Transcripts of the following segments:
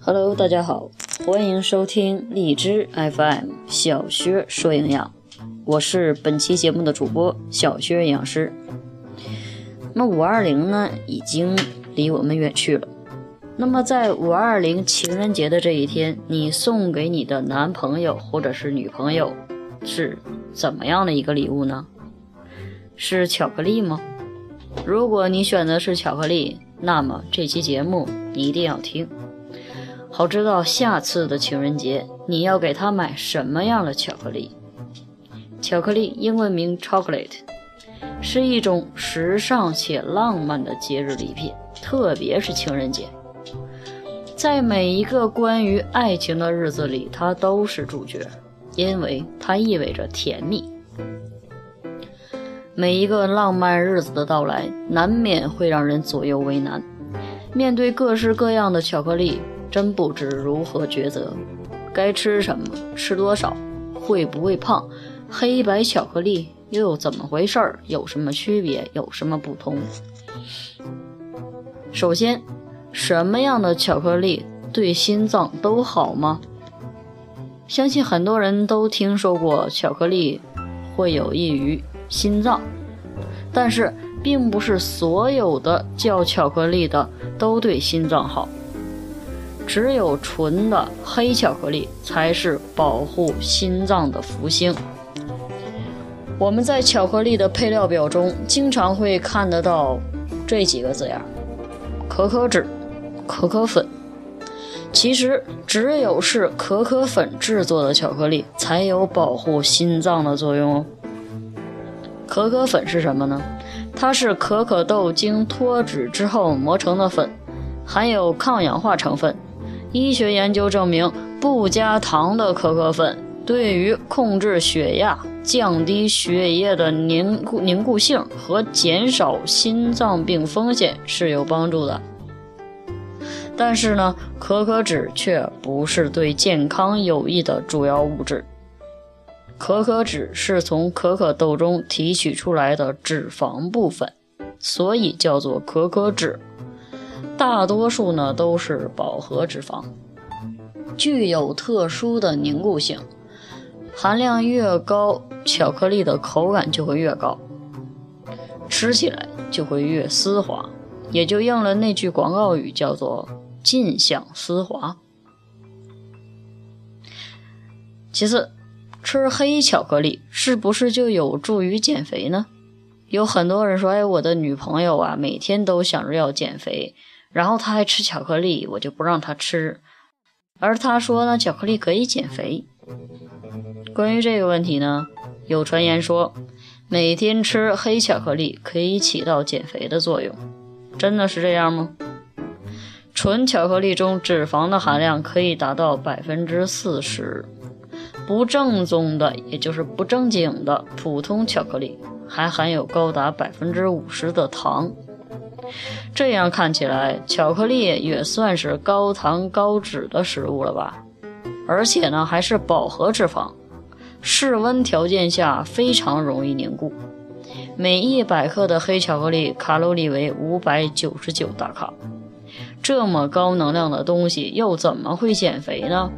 Hello，大家好，欢迎收听荔枝 FM 小薛说营养，我是本期节目的主播小薛营养师。那五二零呢，已经离我们远去了。那么在五二零情人节的这一天，你送给你的男朋友或者是女朋友是怎么样的一个礼物呢？是巧克力吗？如果你选的是巧克力，那么这期节目你一定要听。好知道下次的情人节你要给他买什么样的巧克力？巧克力英文名 chocolate，是一种时尚且浪漫的节日礼品，特别是情人节，在每一个关于爱情的日子里，它都是主角，因为它意味着甜蜜。每一个浪漫日子的到来，难免会让人左右为难，面对各式各样的巧克力。真不知如何抉择，该吃什么，吃多少，会不会胖？黑白巧克力又怎么回事儿？有什么区别？有什么不同？首先，什么样的巧克力对心脏都好吗？相信很多人都听说过巧克力会有益于心脏，但是并不是所有的叫巧克力的都对心脏好。只有纯的黑巧克力才是保护心脏的福星。我们在巧克力的配料表中经常会看得到这几个字样：可可脂、可可粉。其实，只有是可可粉制作的巧克力才有保护心脏的作用哦。可可粉是什么呢？它是可可豆经脱脂之后磨成的粉，含有抗氧化成分。医学研究证明，不加糖的可可粉对于控制血压、降低血液的凝固凝固性和减少心脏病风险是有帮助的。但是呢，可可脂却不是对健康有益的主要物质。可可脂是从可可豆中提取出来的脂肪部分，所以叫做可可脂。大多数呢都是饱和脂肪，具有特殊的凝固性，含量越高，巧克力的口感就会越高，吃起来就会越丝滑，也就应了那句广告语，叫做“尽享丝滑”。其次，吃黑巧克力是不是就有助于减肥呢？有很多人说：“哎，我的女朋友啊，每天都想着要减肥。”然后她还吃巧克力，我就不让她吃。而她说呢，巧克力可以减肥。关于这个问题呢，有传言说，每天吃黑巧克力可以起到减肥的作用。真的是这样吗？纯巧克力中脂肪的含量可以达到百分之四十，不正宗的，也就是不正经的普通巧克力，还含有高达百分之五十的糖。这样看起来，巧克力也算是高糖高脂的食物了吧？而且呢，还是饱和脂肪，室温条件下非常容易凝固。每一百克的黑巧克力卡路里为五百九十九大卡，这么高能量的东西又怎么会减肥呢？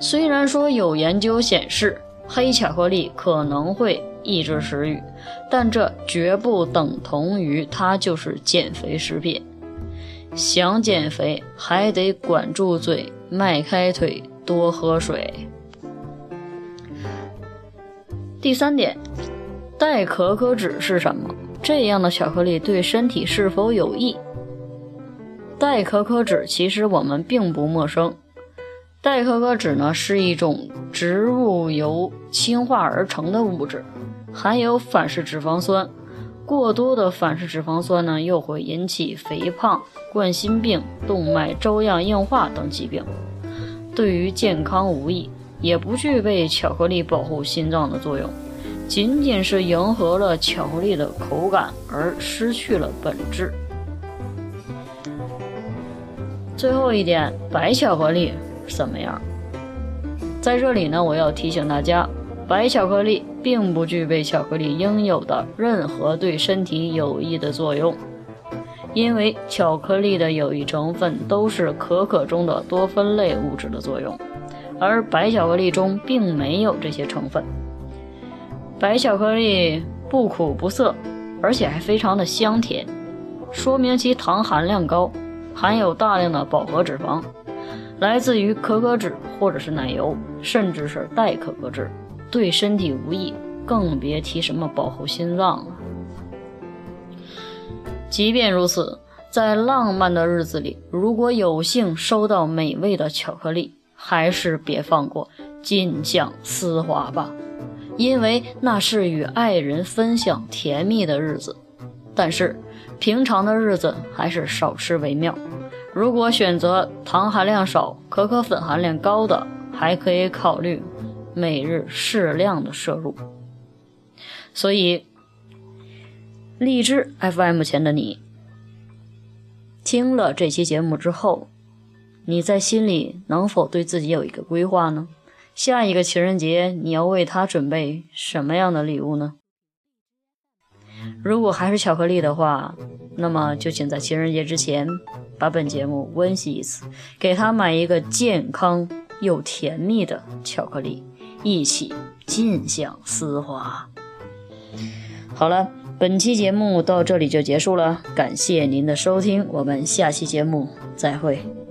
虽然说有研究显示，黑巧克力可能会。抑制食欲，但这绝不等同于它就是减肥食品。想减肥还得管住嘴，迈开腿，多喝水。第三点，代可可脂是什么？这样的巧克力对身体是否有益？代可可脂其实我们并不陌生。代可可脂呢是一种植物油氢化而成的物质。含有反式脂肪酸，过多的反式脂肪酸呢，又会引起肥胖、冠心病、动脉粥样硬化等疾病，对于健康无益，也不具备巧克力保护心脏的作用，仅仅是迎合了巧克力的口感而失去了本质。最后一点，白巧克力怎么样？在这里呢，我要提醒大家。白巧克力并不具备巧克力应有的任何对身体有益的作用，因为巧克力的有益成分都是可可中的多酚类物质的作用，而白巧克力中并没有这些成分。白巧克力不苦不涩，而且还非常的香甜，说明其糖含量高，含有大量的饱和脂肪，来自于可可脂或者是奶油，甚至是代可可脂。对身体无益，更别提什么保护心脏了。即便如此，在浪漫的日子里，如果有幸收到美味的巧克力，还是别放过，尽享丝滑吧，因为那是与爱人分享甜蜜的日子。但是，平常的日子还是少吃为妙。如果选择糖含量少、可可粉含量高的，还可以考虑。每日适量的摄入，所以荔枝 FM 前的你，听了这期节目之后，你在心里能否对自己有一个规划呢？下一个情人节你要为他准备什么样的礼物呢？如果还是巧克力的话，那么就请在情人节之前把本节目温习一次，给他买一个健康又甜蜜的巧克力。一起尽享丝滑。好了，本期节目到这里就结束了，感谢您的收听，我们下期节目再会。